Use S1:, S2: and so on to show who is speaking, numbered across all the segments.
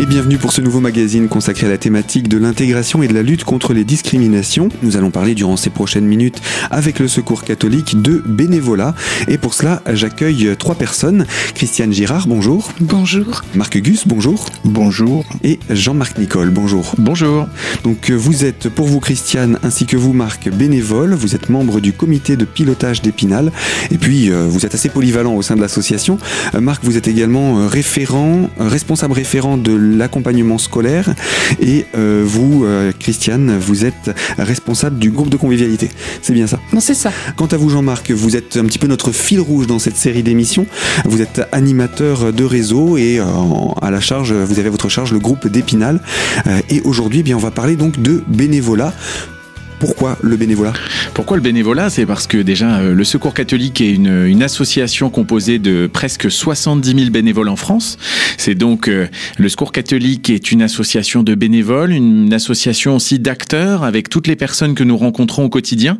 S1: et bienvenue pour ce nouveau magazine consacré à la thématique de l'intégration et de la lutte contre les discriminations. Nous allons parler durant ces prochaines minutes avec le Secours catholique de bénévolat et pour cela j'accueille trois personnes. Christiane Girard, bonjour.
S2: Bonjour.
S1: Marc Gus, bonjour.
S3: Bonjour.
S1: Et Jean-Marc Nicole, bonjour.
S3: Bonjour.
S1: Donc vous êtes pour vous Christiane ainsi que vous Marc bénévole, vous êtes membre du comité de pilotage d'Épinal et puis euh, vous êtes assez polyvalent au sein de l'association. Euh, Marc, vous êtes également euh, référent, responsable référent de l'accompagnement scolaire et vous Christiane, vous êtes responsable du groupe de convivialité. C'est bien ça
S2: Non, c'est ça.
S1: Quant à vous Jean-Marc, vous êtes un petit peu notre fil rouge dans cette série d'émissions. Vous êtes animateur de réseau et à la charge, vous avez à votre charge le groupe d'Épinal. et aujourd'hui, eh bien on va parler donc de bénévolat. Pourquoi le bénévolat?
S3: Pourquoi le bénévolat? C'est parce que déjà, euh, le Secours catholique est une, association composée de presque 70 000 bénévoles en France. C'est donc euh, le Secours catholique est une association de bénévoles, une association aussi d'acteurs avec toutes les personnes que nous rencontrons au quotidien.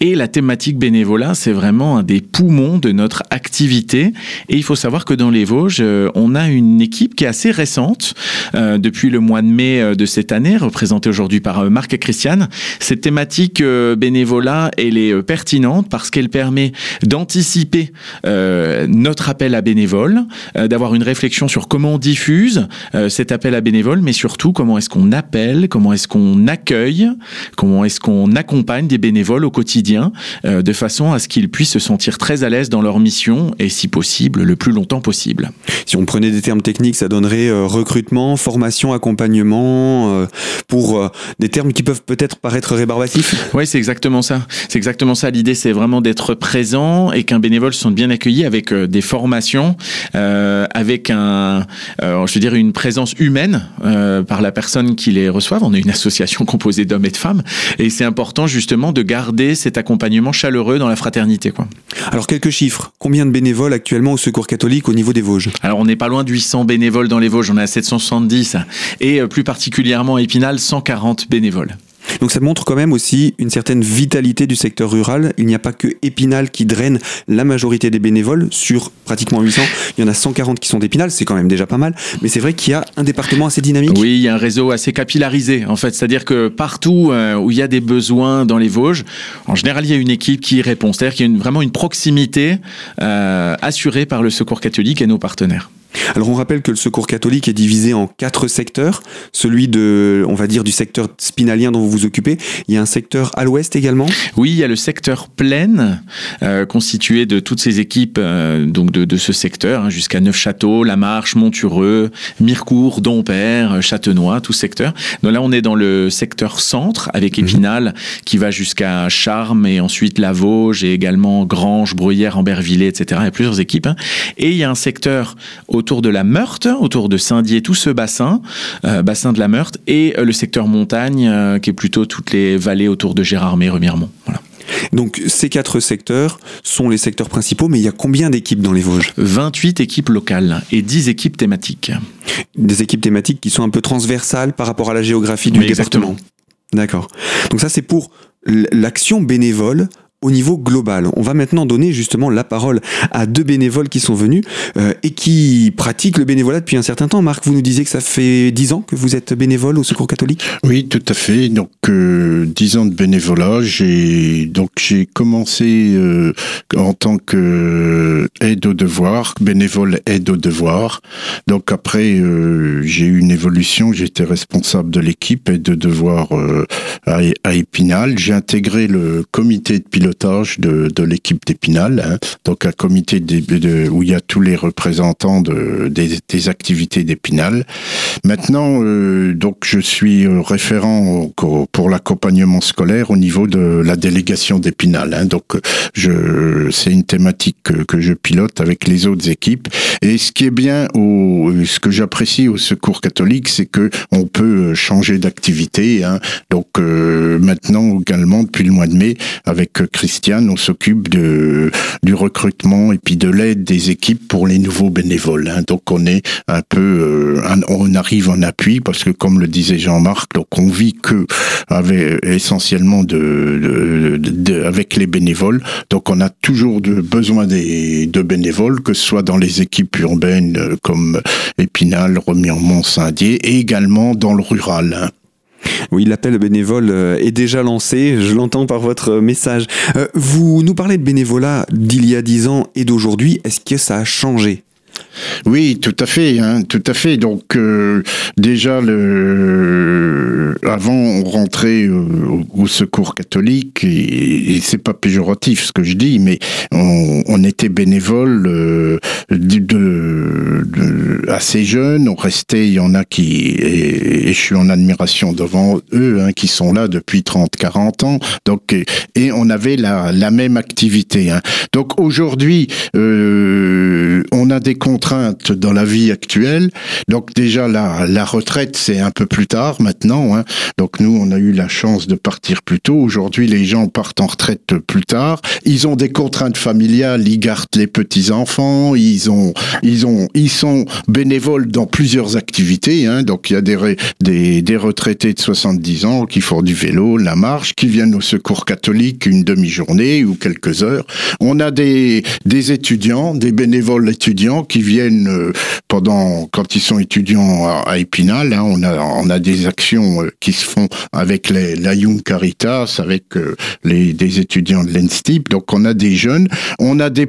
S3: Et la thématique bénévolat, c'est vraiment un des poumons de notre activité. Et il faut savoir que dans les Vosges, euh, on a une équipe qui est assez récente, depuis le mois de mai de cette année, représentée aujourd'hui par Marc et Christiane. Cette thématique euh, bénévolat, elle est euh, pertinente parce qu'elle permet d'anticiper euh, notre appel à bénévoles, d'avoir une réflexion sur comment on diffuse cet appel à bénévoles, mais surtout comment est-ce qu'on appelle, comment est-ce qu'on accueille, comment est-ce qu'on accompagne des bénévoles au quotidien, de façon à ce qu'ils puissent se sentir très à l'aise dans leur mission et si possible le plus longtemps possible.
S1: Si on prenait des termes techniques, ça donnerait recrutement, formation, accompagnement, pour des termes qui peuvent peut-être paraître
S3: oui, c'est exactement ça. C'est exactement ça. L'idée, c'est vraiment d'être présent et qu'un bénévole se sente bien accueilli avec euh, des formations, euh, avec un, euh, je veux dire, une présence humaine par la personne qui les reçoit. On est une association composée d'hommes et de femmes, et c'est important justement de garder cet accompagnement chaleureux dans la fraternité. Quoi.
S1: Alors quelques chiffres. Combien de bénévoles actuellement au Secours catholique au niveau des Vosges?
S3: Alors on n'est pas loin de 800 bénévoles dans les Vosges. On est à 770 et plus particulièrement à Épinal, 140 bénévoles.
S1: Donc ça montre quand même aussi une certaine vitalité du secteur rural. Il n'y a pas que Épinal qui draine la majorité des bénévoles. Sur pratiquement 800, il y en a 140 qui sont d'Épinal, c'est quand même déjà pas mal. Mais c'est vrai qu'il y a un département assez dynamique.
S3: Oui, il y a un réseau assez capillarisé en fait. C'est-à-dire que partout euh, où il y a des besoins dans les Vosges, en général, il y a une équipe qui répond. C'est-à-dire qu'il y a vraiment une proximité euh, assurée par le Secours catholique et nos partenaires.
S1: Alors on rappelle que le secours catholique est divisé en quatre secteurs. Celui de, on va dire, du secteur spinalien dont vous vous occupez. Il y a un secteur à l'ouest également?
S3: Oui, il y a le secteur plein, euh, constitué de toutes ces équipes euh, donc de, ce secteur, hein, jusqu'à Neufchâteau, La Marche, Montureux, Mirecourt, Dompère, Châtenois, tout secteur. Donc là, on est dans le secteur centre, avec mhm. Épinal, qui va jusqu'à Charmes et ensuite La Vosges et également Grange, Bruyères, Ambervillers, etc. Il y a plusieurs équipes. Hein. Et il y a un secteur au autour de la Meurthe, autour de Saint-Dié, tout ce bassin, euh, bassin de la Meurthe, et euh, le secteur montagne, euh, qui est plutôt toutes les vallées autour de Gérardmer, Remiremont. Voilà.
S1: Donc ces quatre secteurs sont les secteurs principaux, mais il y a combien d'équipes dans les Vosges?
S3: 28 équipes locales et 10 équipes thématiques.
S1: Des équipes thématiques qui sont un peu transversales par rapport à la géographie du département. D'accord. Donc ça c'est pour l'action bénévole au niveau global. On va maintenant donner justement la parole à deux bénévoles qui sont venus euh, et qui pratiquent le bénévolat depuis un certain temps. Marc, vous nous disiez que ça fait dix ans que vous êtes bénévole au Secours catholique?
S4: Oui, tout à fait. Donc euh, dix ans de bénévolat. J'ai donc j'ai commencé euh, en tant que aide au devoir, bénévole aide au devoir. Donc après j'ai eu une évolution. J'étais responsable de l'équipe aide de devoir à Épinal. J'ai intégré le comité de pilotage de, de l'équipe d'Épinal, hein. donc un comité où il y a tous les représentants de, des, activités d'Épinal. Maintenant, euh, donc je suis référent pour l'accompagnement scolaire au niveau de la délégation d'Épinal. Hein. donc c'est une thématique que, je pilote avec les autres équipes. Et ce qui est bien, au, ce que j'apprécie au Secours catholique, c'est que on peut changer d'activité. Hein. Donc euh, maintenant également depuis le mois de mai avec Christiane, on s'occupe de du recrutement et puis de l'aide des équipes pour les nouveaux bénévoles. Hein. Donc on est un peu, on arrive en appui parce que comme le disait Jean-Marc, donc on vit que avec essentiellement de, de, avec les bénévoles. Donc on a toujours de, besoin des, de bénévoles, que ce soit dans les équipes urbaines comme Épinal, Remiremont, Saint-Dié, et également dans le rural. Hein.
S1: Oui, l'appel bénévole euh, est déjà lancé, je l'entends par votre message. Euh, vous nous parlez de bénévolat d'il y a dix ans et d'aujourd'hui, est-ce que ça a changé?
S4: Oui, tout à fait, hein, tout à fait. Donc euh, déjà, avant on rentrait euh, au secours catholique et, c'est pas péjoratif ce que je dis, mais on, était bénévole euh, assez jeune. On restait, il y en a qui et, je suis en admiration devant eux, hein, qui sont là depuis 30, 40 ans. Donc et, on avait la, la même activité. Hein. Donc aujourd'hui, on a des comptes dans la vie actuelle. Donc déjà la, la retraite c'est un peu plus tard maintenant. Hein. Donc nous on a eu la chance de partir plus tôt. Aujourd'hui les gens partent en retraite plus tard. Ils ont des contraintes familiales, ils gardent les petits enfants, ils ont ils ont ils sont bénévoles dans plusieurs activités. Hein. Donc il y a des, des des retraités de 70 ans qui font du vélo, la marche, qui viennent au secours catholique une demi-journée ou quelques heures. On a des des étudiants, des bénévoles étudiants qui viennent viennent euh, pendant quand ils sont étudiants à, Épinal. Hein, on a on a des actions euh, qui se font avec la Young Caritas, avec euh, les des étudiants de l'ENSTIP. Donc on a des jeunes, on a des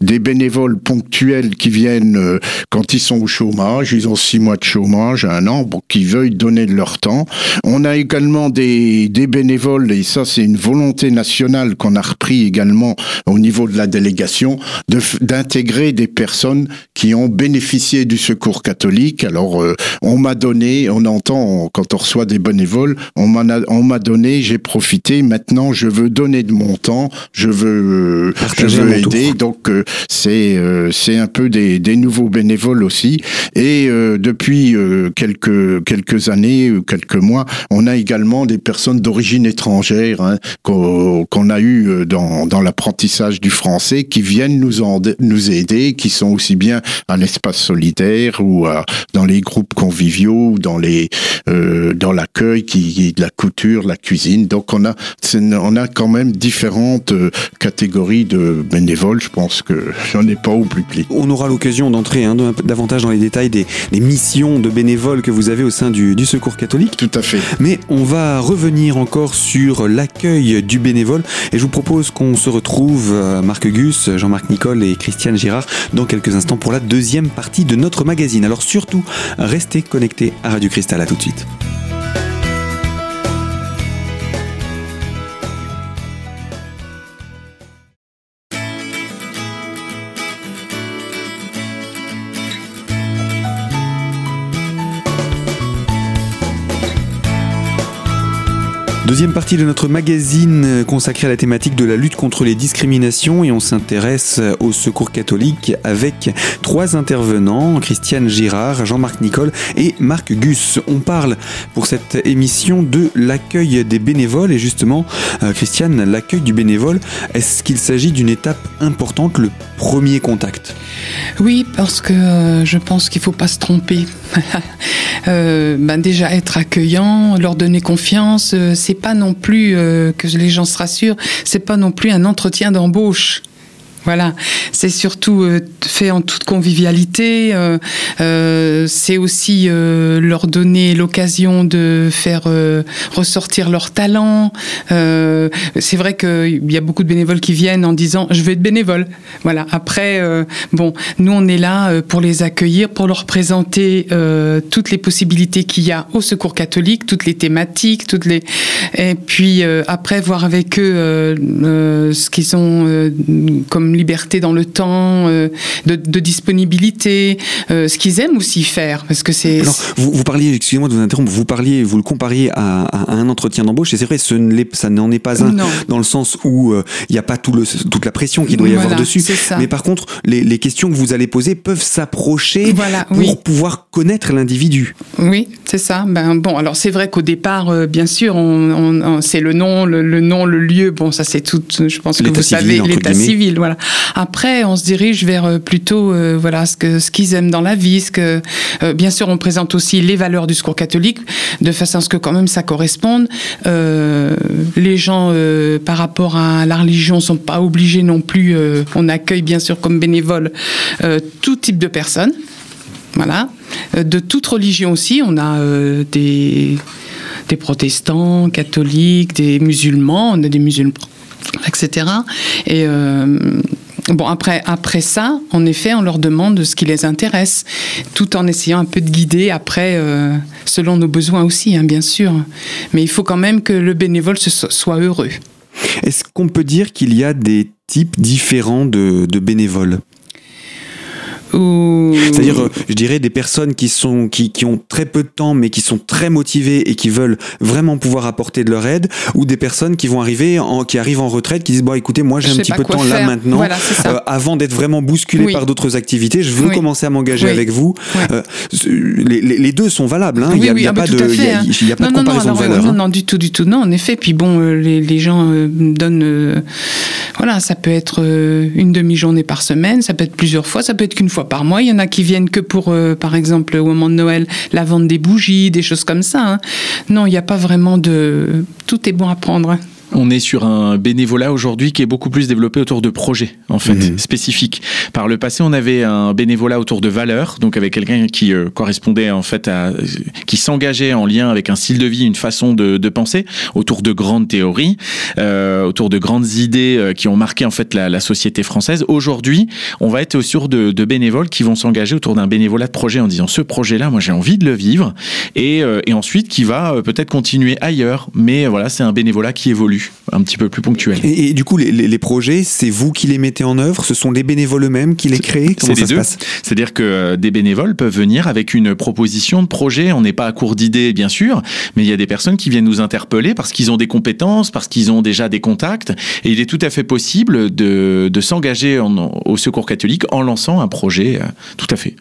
S4: des bénévoles ponctuels qui viennent quand ils sont au chômage. Ils ont six mois de chômage, un an, bon, qui veulent donner de leur temps. On a également des des bénévoles et ça c'est une volonté nationale qu'on a repris également au niveau de la délégation d'intégrer des personnes qui ont bénéficié du secours catholique. Alors, euh, on m'a donné, on entend quand on reçoit des bénévoles, on m'a on m'a donné, j'ai profité. Maintenant, je veux donner de mon temps, je veux, je veux aider. Donc, euh, c'est euh, c'est un peu des, des nouveaux bénévoles aussi. Et depuis quelques quelques années, quelques mois, on a également des personnes d'origine étrangère hein, qu'on a eu dans dans l'apprentissage du français qui viennent nous en, nous aider qui sont aussi bien à l'espace solitaire ou dans les groupes conviviaux ou dans les euh, dans l'accueil qui de la couture, la cuisine. Donc on a on a quand même différentes euh, catégories de bénévoles. Je pense que j'en ai pas oublié.
S1: On aura l'occasion d'entrer hein, davantage dans les détails des, des, missions de bénévoles que vous avez au sein du, du Secours catholique.
S4: Tout à fait.
S1: Mais on va revenir encore sur l'accueil du bénévole et je vous propose qu'on se retrouve euh, Marc Gus, Jean-Marc Nicole et Christiane Girard dans quelques instants pour la deuxième partie de notre magazine. Alors surtout, restez connectés à Radio Cristal. À tout de suite. Deuxième partie de notre magazine consacré à la thématique de la lutte contre les discriminations et on s'intéresse au secours catholique avec trois intervenants, Christiane Girard, Jean-Marc Nicole et Marc Gus. On parle pour cette émission de l'accueil des bénévoles et justement, euh, Christiane, l'accueil du bénévole, est-ce qu'il s'agit d'une étape importante, le premier contact?
S2: Oui, parce que euh, je pense qu'il ne faut pas se tromper. Euh, ben déjà être accueillant, leur donner confiance, c'est pas non plus euh, que les gens se rassurent, c'est pas non plus un entretien d'embauche. Voilà, c'est surtout euh, fait en toute convivialité. Euh, euh, c'est aussi leur donner l'occasion de faire ressortir leur talent. c'est vrai qu'il y a beaucoup de bénévoles qui viennent en disant je veux être bénévole. Voilà. Après, bon, nous on est là pour les accueillir, pour leur présenter toutes les possibilités qu'il y a au Secours catholique, toutes les thématiques, toutes les et puis après voir avec eux ce qu'ils ont comme comme liberté dans le temps, euh, de, de, disponibilité, euh, ce qu'ils aiment aussi faire, parce que c'est.
S1: Vous, vous, parliez, excusez-moi de vous interrompre, vous parliez, vous le compariez à, à un entretien d'embauche, et c'est vrai, ce ça n'en est pas un, dans le sens où il n'y a pas tout le, toute la pression qu'il doit y avoir dessus. Mais par contre, les, les, questions que vous allez poser peuvent s'approcher
S2: voilà,
S1: pour pouvoir connaître l'individu.
S2: Oui, c'est ça. Ben bon, alors c'est vrai qu'au départ, bien sûr, on, on, c'est le nom, le, le, nom, le lieu. Bon, ça c'est tout. Je pense que vous savez l'état civil. Voilà. Après, on se dirige vers euh, plutôt euh, voilà ce qu'ils aiment dans la vie. Euh, bien sûr, on présente aussi les valeurs du secours catholique de façon à ce que quand même ça corresponde. les gens par rapport à la religion sont pas obligés non plus. on accueille bien sûr comme bénévole tout type de personnes. Voilà. De toute religion aussi, on a des des protestants, catholiques, des musulmans, on a des musulmans, etc. Et euh, bon, après, après ça, en effet, on leur demande ce qui les intéresse, tout en essayant un peu de guider après, euh, selon nos besoins aussi, hein, bien sûr. Mais il faut quand même que le bénévole soit heureux.
S1: Est-ce qu'on peut dire qu'il y a des types différents de bénévoles? C'est-à-dire, euh, je dirais, des personnes qui sont qui, qui, ont très peu de temps, mais qui sont très motivées et qui veulent vraiment pouvoir apporter de leur aide, ou des personnes qui vont arriver, en, qui arrivent en retraite, qui disent bon, écoutez, moi j'ai un petit peu de temps là maintenant, euh, avant d'être vraiment bousculé par d'autres activités, je veux commencer à m'engager avec vous. Euh, les, les, deux sont valables. Hein. il n'y a, y a, pas de, il y a, pas de comparaison de valeur.
S2: Non, non, du tout, du tout. Non, en effet. Puis bon, les, les gens donnent. voilà, ça peut être une demi-journée par semaine, ça peut être plusieurs fois, ça peut être qu'une fois par mois. Il y en a qui viennent que pour, euh, par exemple, au moment de Noël, la vente des bougies, des choses comme ça. Hein. Non, il n'y a pas vraiment de... Tout est bon à prendre.
S3: On est sur un bénévolat aujourd'hui qui est beaucoup plus développé autour de projets, en fait, mhm. spécifiques. Par le passé, on avait un bénévolat autour de valeurs, donc avec quelqu'un qui euh, correspondait en fait à, qui s'engageait en lien avec un style de vie, une façon de, de penser, autour de grandes théories, euh, autour de grandes idées euh, qui ont marqué en fait la, la société française. Aujourd'hui, on va être sur de, de bénévoles qui vont s'engager autour d'un bénévolat de projet en disant ce projet-là, moi j'ai envie de le vivre, et, euh, et ensuite qui va peut-être continuer ailleurs, mais voilà, c'est un bénévolat qui évolue un petit peu plus ponctuel.
S1: Et, du coup, les, projets, c'est vous qui les mettez en œuvre? Ce sont les bénévoles eux-mêmes qui les créent?
S3: Comment ça se passe? C'est-à-dire que euh, des bénévoles peuvent venir avec une proposition de projet. On n'est pas à court d'idées, bien sûr, mais il y a des personnes qui viennent nous interpeller parce qu'ils ont des compétences, parce qu'ils ont déjà des contacts. Et il est tout à fait possible de, s'engager au Secours catholique en lançant un projet. Euh, tout à fait.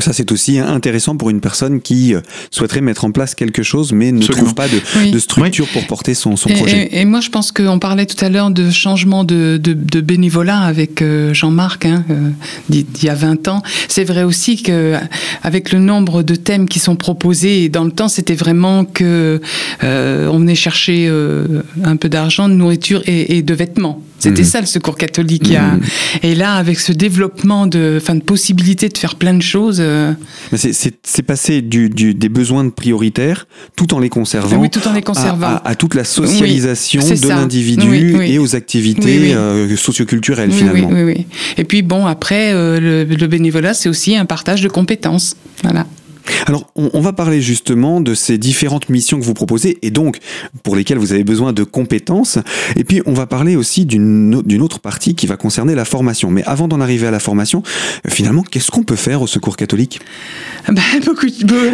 S1: Ça, c'est aussi intéressant pour une personne qui euh, souhaiterait mettre en place quelque chose, mais ne trouve pas de, structure pour porter son, projet.
S2: Et, moi, je pense qu'on parlait tout à l'heure de changement de, bénévolat avec euh, Jean-Marc, hein, euh, d'il y a 20 ans. C'est vrai aussi que avec le nombre de thèmes qui sont proposés, dans le temps, c'était vraiment que on venait chercher un peu d'argent, de nourriture et de vêtements. C'était mhm. ça le secours catholique. Mhm. Et là, avec ce développement de, fin, de possibilités de faire plein de choses. Euh,
S1: c'est passé du, des besoins prioritaires tout en les conservant.
S2: tout en les conservant.
S1: À, toute la socialisation de l'individu et aux activités euh, socioculturelles finalement.
S2: Oui, oui, Et puis bon, après, euh, le, le bénévolat, c'est aussi un partage de compétences. Voilà.
S1: Alors, on, va parler justement de ces différentes missions que vous proposez et donc pour lesquelles vous avez besoin de compétences. Et puis, on va parler aussi d'une autre partie qui va concerner la formation. Mais avant d'en arriver à la formation, euh, finalement, qu'est-ce qu'on peut faire au Secours catholique?
S2: Bah, beaucoup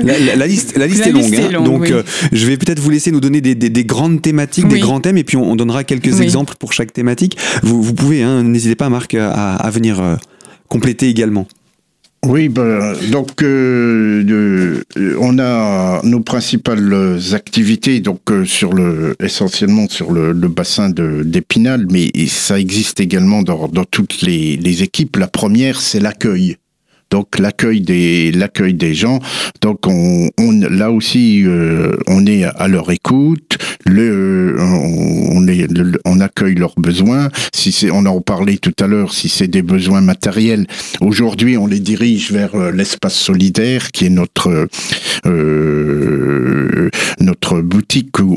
S1: la, liste, la liste est longue. Hein. donc, euh, je vais peut-être vous laisser nous donner des, grandes thématiques, des grands thèmes, et puis on, donnera quelques exemples pour chaque thématique. Vous, pouvez, hein, n'hésitez pas, Marc, à, venir euh, compléter également.
S4: Oui, ben, donc euh, on a nos principales activités donc euh, sur le essentiellement sur le, bassin de d'Épinal, mais ça existe également dans, dans toutes les équipes. La première, c'est l'accueil donc l'accueil des l'accueil des gens. Donc on, on là aussi euh, on est à leur écoute, le on, est on accueille leurs besoins. Si c'est on en parlait tout à l'heure, si c'est des besoins matériels, aujourd'hui on les dirige vers euh, l'espace solidaire qui est notre euh, notre boutique où,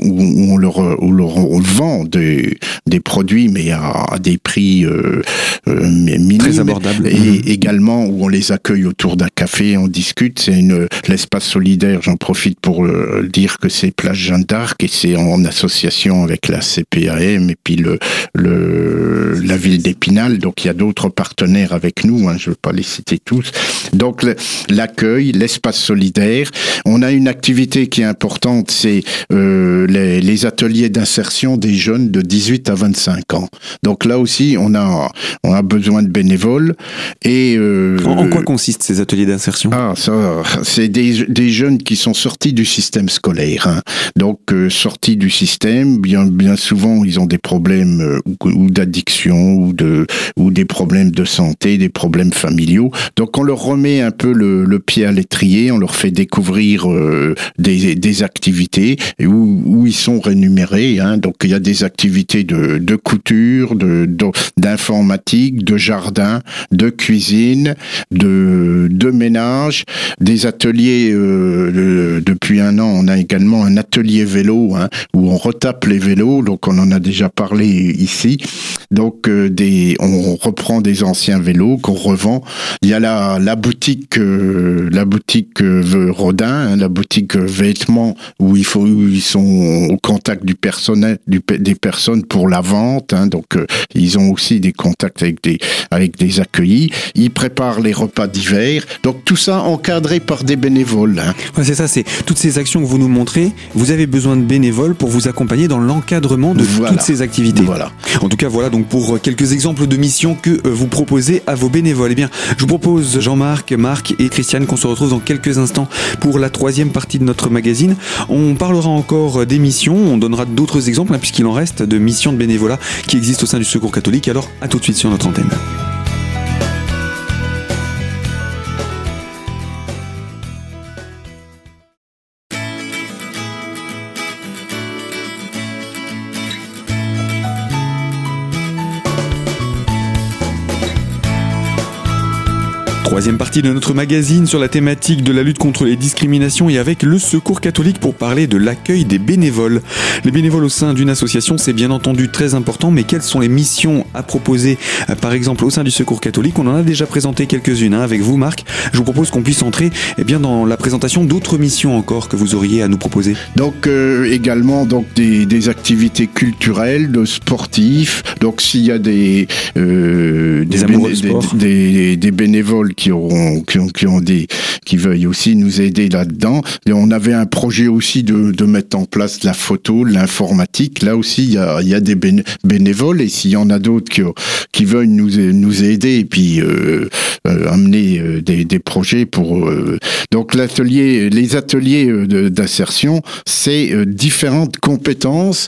S4: on leur où leur on vend des des produits mais à, des prix euh, minimes
S1: très abordables
S4: et mmh. également où on les accueille autour d'un café, on discute. C'est une l'espace solidaire. J'en profite pour euh, dire que c'est Place Jeanne d'Arc et c'est en association avec la CPS l'IAM et puis le, le la ville d'Épinal. Donc il y a d'autres partenaires avec nous. Hein, je ne veux pas les citer tous. Donc l'accueil, l'espace solidaire. On a une activité qui est importante, c'est euh, les, les ateliers d'insertion des jeunes de 18 à 25 ans. Donc là aussi, on a on a besoin de bénévoles et
S1: euh, consistent ces ateliers d'insertion?
S4: Ah, ça, c'est des, des jeunes qui sont sortis du système scolaire. Hein. Donc euh, sortis du système, bien bien souvent ils ont des problèmes euh, ou, d'addiction ou de ou des problèmes de santé, des problèmes familiaux. Donc on leur remet un peu le, le pied à l'étrier, on leur fait découvrir euh, des, des activités où, où ils sont rémunérés. Hein. Donc il y a des activités de, de couture, de d'informatique, de, jardin, de cuisine, de, de ménage, des ateliers. Euh, depuis un an, on a également un atelier vélo hein, où on retape les vélos. Donc on en a déjà parlé ici. Donc euh, on reprend des anciens vélos qu'on revend. Il y a la, boutique, euh, la boutique Rodin, hein, la boutique vêtements où ils sont au contact du personnel, des personnes pour la vente. Hein, donc ils ont aussi des contacts avec des avec des accueillis. Ils préparent les repas d'hiver. Donc tout ça encadré par des bénévoles. Hein.
S1: Ouais, c'est ça, c'est toutes ces actions que vous nous montrez. Vous avez besoin de bénévoles pour vous accompagner dans l'encadrement de toutes ces activités.
S4: Voilà.
S1: En tout cas, voilà donc pour quelques exemples de missions que euh, vous proposez à vos bénévoles. Eh bien, je vous propose Jean-Marc, Marc et Christiane qu'on se retrouve dans quelques instants pour la troisième partie de notre magazine. On parlera encore des missions, on donnera d'autres exemples hein, puisqu'il en reste de missions de bénévolat qui existent au sein du Secours catholique. Alors, à tout de suite sur notre antenne. Troisième partie de notre magazine sur la thématique de la lutte contre les discriminations et avec le Secours catholique pour parler de l'accueil des bénévoles. Les bénévoles au sein d'une association, c'est bien entendu très important, mais quelles sont les missions à proposer, par exemple, au sein du Secours catholique On en a déjà présenté quelques-unes hein, avec vous, Marc. Je vous propose qu'on puisse entrer eh bien, dans la présentation d'autres missions encore que vous auriez à nous proposer.
S4: Donc euh, également donc des, activités culturelles, de sportifs. Donc s'il y a des
S1: euh, des,
S4: des, des bénévoles qui qui ont, qui ont, des, qui veuillent aussi nous aider là-dedans. Et on avait un projet aussi de, de mettre en place la photo, l'informatique. Là aussi, il y a, y a des bénévoles et s'il y en a d'autres qui, qui veulent nous, nous aider et puis euh, euh amener euh, des, des, projets pour. Donc l'atelier, les ateliers d'insertion, c'est différentes compétences.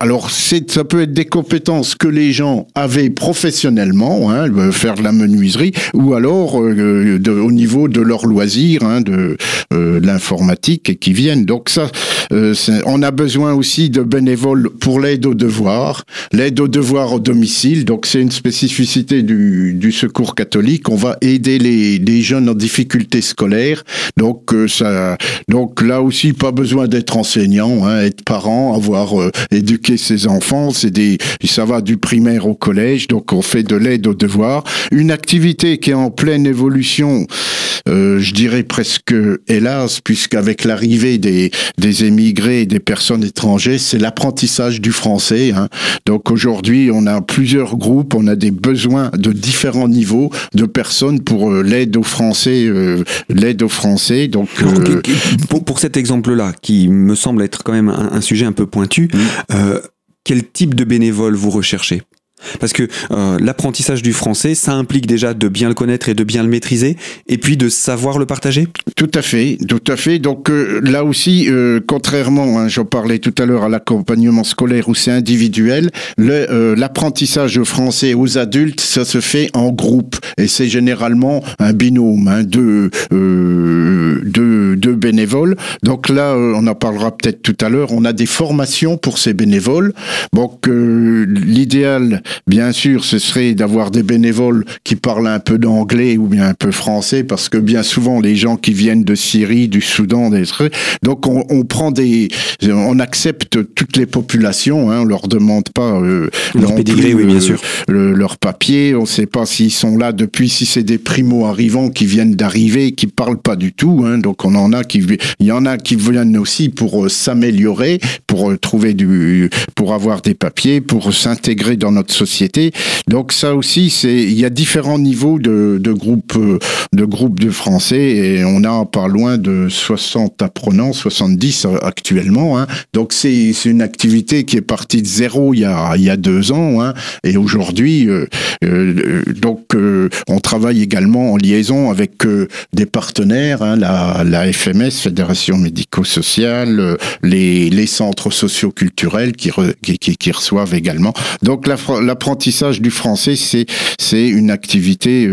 S4: alors c'est, ça peut être des compétences que les gens avaient professionnellement, hein, faire de la menuiserie, ou alors euh, au niveau de leurs loisirs, hein, de, euh, l'informatique qui viennent. Donc ça, euh, on a besoin aussi de bénévoles pour l'aide aux devoirs, l'aide aux devoirs au domicile. Donc c'est une spécificité du, secours catholique. On va aider les, jeunes en difficulté scolaire. Donc ça, donc là aussi pas besoin d'être enseignant, hein, être parent, avoir éduqué ses enfants. C'est des, ça va du primaire au collège. Donc on fait de l'aide aux devoirs. Une activité qui est en pleine évolution, euh, je dirais presque hélas, puisqu'avec l'arrivée des, des émigrés et des personnes étrangères, c'est l'apprentissage du français. Hein. Donc aujourd'hui, on a plusieurs groupes, on a des besoins de différents niveaux de personnes pour euh, l'aide aux Français, euh, l'aide aux Français. Donc
S1: pour, pour, cet exemple-là, qui me semble être quand même un, sujet un peu pointu, quel type de bénévole vous recherchez? Parce que euh, l'apprentissage du français, ça implique déjà de bien le connaître et de bien le maîtriser, et puis de savoir le partager.
S4: Tout à fait, tout à fait. Donc euh, là aussi, euh, contrairement, hein, j'en parlais tout à l'heure à l'accompagnement scolaire où c'est individuel, l'apprentissage français aux adultes, ça se fait en groupe, et c'est généralement un binôme hein, de, de, de bénévoles. Donc là, on en parlera peut-être tout à l'heure. On a des formations pour ces bénévoles. Donc l'idéal Bien sûr, ce serait d'avoir des bénévoles qui parlent un peu d'anglais ou bien un peu français, parce que bien souvent, les gens qui viennent de Syrie, du Soudan, des trucs, donc on, on prend des, on accepte toutes les populations, hein, on leur demande pas
S1: euh, leur pédigré, oui, bien euh, sûr,
S4: leur papier, on sait pas s'ils sont là depuis, si c'est des primo arrivants qui viennent d'arriver, qui parlent pas du tout, hein, donc on en a qui, il y en a qui viennent aussi pour s'améliorer, pour trouver du, pour avoir des papiers, pour s'intégrer dans notre société. Donc ça aussi, c'est, il y a différents niveaux de, de groupes, de groupes de Français et on a pas loin de 60 apprenants, 70 actuellement. Hein. Donc c'est une activité qui est partie de zéro il y a, il y a deux ans hein. et aujourd'hui, euh, euh, donc euh, on travaille également en liaison avec des partenaires, hein, la, la FMS, Fédération médico-sociale, les, les centres socioculturels qui, qui, reçoivent également. Donc l'apprentissage du français, c'est une activité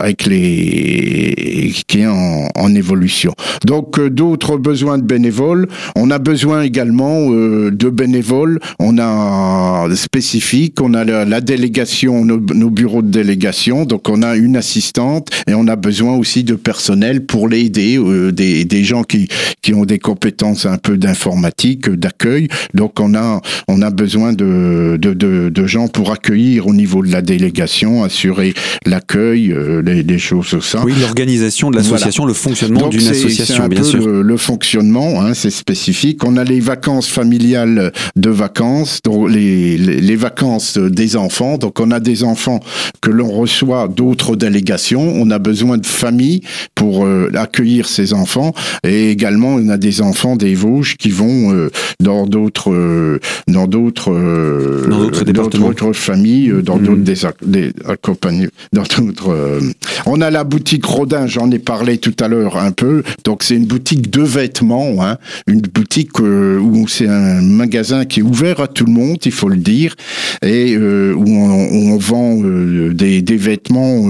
S4: avec les qui est en, en évolution. Donc d'autres besoins de bénévoles. On a besoin également de bénévoles. On a spécifique. On a la, délégation, nos, nos, bureaux de délégation. Donc on a une assistante et on a besoin aussi de personnel pour l'aider, des, des gens qui qui ont des compétences un peu d'informatique, d'accueil. Donc on a on a besoin de, de, de, de, gens pour accueillir au niveau de la délégation, assurer l'accueil, euh, les, choses comme ça.
S1: Oui, l'organisation de l'association, le fonctionnement d'une association, bien sûr.
S4: Le, le fonctionnement, hein, c'est spécifique. On a les vacances familiales de vacances, donc les, les, les vacances des enfants. Donc on a des enfants que l'on reçoit d'autres délégations. On a besoin de familles pour euh, accueillir ces enfants. Et également, on a des enfants des Vosges qui vont euh, dans d'autres euh, dans d'autres
S1: euh,
S4: dans d'autres familles, dans d'autres mmh. des, accompagnés, dans d'autres. on a la boutique Rodin, j'en ai parlé tout à l'heure un peu. Donc c'est une boutique de vêtements, hein, une boutique où c'est un magasin qui est ouvert à tout le monde, il faut le dire, et où on, on vend des, des, vêtements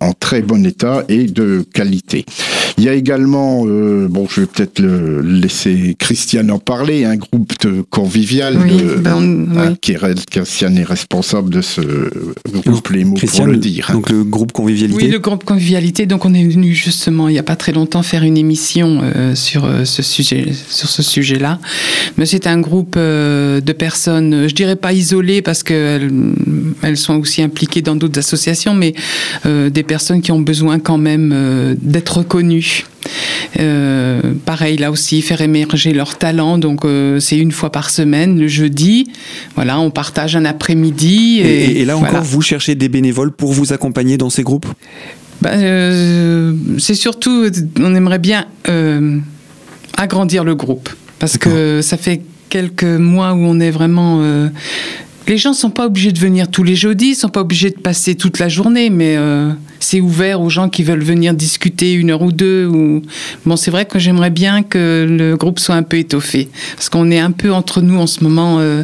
S4: en très bon état et de qualité. Il y a également, bon, je vais peut-être le laisser Christiane en parler, un groupe de convivial ben, hein, qui est, Christiane est responsable de ce groupe Les mots pour le dire.
S1: Donc le groupe convivialité.
S2: Oui, le groupe convivialité. Donc on est venu justement il n'y a pas très longtemps faire une émission euh, sur euh, ce sujet, sur ce sujet-là. Mais c'est un groupe euh, de personnes, je dirais pas isolées parce qu'elles elles sont aussi impliquées dans d'autres associations, mais des personnes qui ont besoin quand même d'être reconnues. Euh, pareil, là aussi, faire émerger leur talent. Donc, euh, c'est une fois par semaine, le jeudi. Voilà, on partage un après-midi.
S1: Et, là encore, vous cherchez des bénévoles pour vous accompagner dans ces groupes?
S2: Bah, euh, C'est surtout, on aimerait bien agrandir le groupe. Parce que ça fait quelques mois où on est vraiment les gens sont pas obligés de venir tous les jeudis, sont pas obligés de passer toute la journée, mais euh, c'est ouvert aux gens qui veulent venir discuter une heure ou deux. Ou... Bon, c'est vrai que j'aimerais bien que le groupe soit un peu étoffé, parce qu'on est un peu entre nous en ce moment. Euh,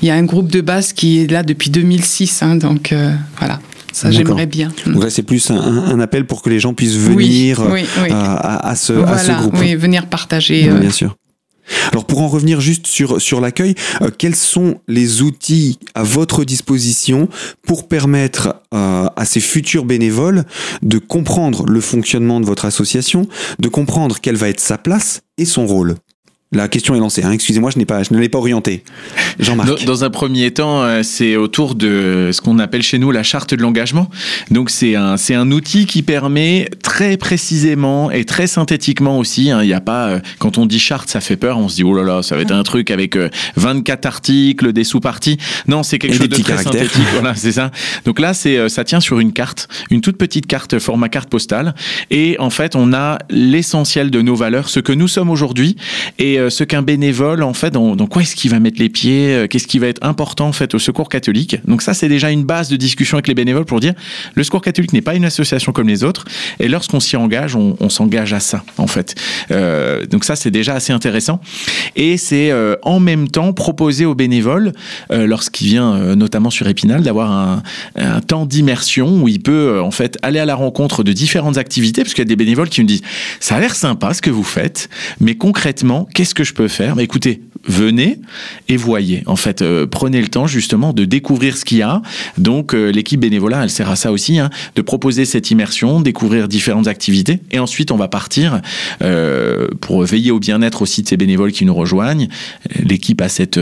S2: il y a un groupe de base qui est là depuis 2006, hein, donc euh, voilà. Ça, j'aimerais bien.
S1: Donc là, c'est plus un, appel pour que les gens puissent venir À, ce, à, ce, groupe.
S2: Oui, venir partager.
S1: bien sûr. Alors pour en revenir juste sur, sur l'accueil, euh, quels sont les outils à votre disposition pour permettre euh, à ces futurs bénévoles de comprendre le fonctionnement de votre association, de comprendre quelle va être sa place et son rôle? La question est lancée. Hein. Excusez-moi, je n'ai pas, je ne l'ai pas orienté.
S3: Jean-Marc. Dans, un premier temps, euh, c'est autour de ce qu'on appelle chez nous la charte de l'engagement. Donc c'est un, c'est un outil qui permet très précisément et très synthétiquement aussi. Hein, il n'y a pas, euh, quand on dit charte, ça fait peur. On se dit oh là là, ça va être un truc avec 24 euh, articles, des sous-parties. Non, c'est quelque chose de très synthétique. Voilà, c'est ça. Donc là, c'est, ça tient sur une carte, une toute petite carte format carte postale. Et en fait, on a l'essentiel de nos valeurs, ce que nous sommes aujourd'hui et euh, ce qu'un bénévole, en fait, dans, quoi est-ce qu'il va mettre les pieds, euh, qu'est-ce qui va être important en fait au Secours catholique. Donc ça, c'est déjà une base de discussion avec les bénévoles pour dire le Secours catholique n'est pas une association comme les autres, et lorsqu'on s'y engage, on, s'engage à ça en fait. Euh, donc ça, c'est déjà assez intéressant, et c'est en même temps proposer aux bénévoles, lorsqu'il vient notamment sur Épinal, d'avoir un, un, temps d'immersion où il peut en fait aller à la rencontre de différentes activités, parce qu'il y a des bénévoles qui me disent ça a l'air sympa ce que vous faites, mais concrètement, qu'est-ce qu'est-ce que je peux faire écoutez, venez et voyez. En fait, euh, prenez le temps justement de découvrir ce qu'il y a. Donc, euh, l'équipe bénévolat, elle sert à ça aussi, hein, de proposer cette immersion, découvrir différentes activités, et ensuite on va partir euh, pour veiller au bien-être aussi de ces bénévoles qui nous rejoignent. L'équipe a, cet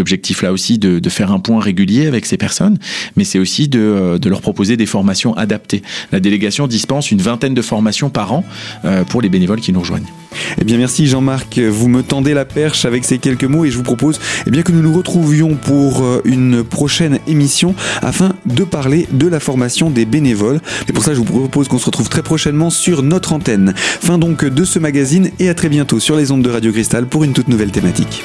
S3: objectif-là aussi de, faire un point régulier avec ces personnes, mais c'est aussi de, leur proposer des formations adaptées. La délégation dispense une vingtaine de formations par an pour les bénévoles qui nous rejoignent.
S1: Eh bien, merci Jean-Marc. Vous me tendez la perche avec ces quelques mots et je vous propose eh bien, que nous nous retrouvions pour euh, une prochaine émission afin de parler de la formation des bénévoles. Et pour ça, je vous propose qu'on se retrouve très prochainement sur notre antenne. Fin donc de ce magazine et à très bientôt sur les ondes de Radio Cristal pour une toute nouvelle thématique.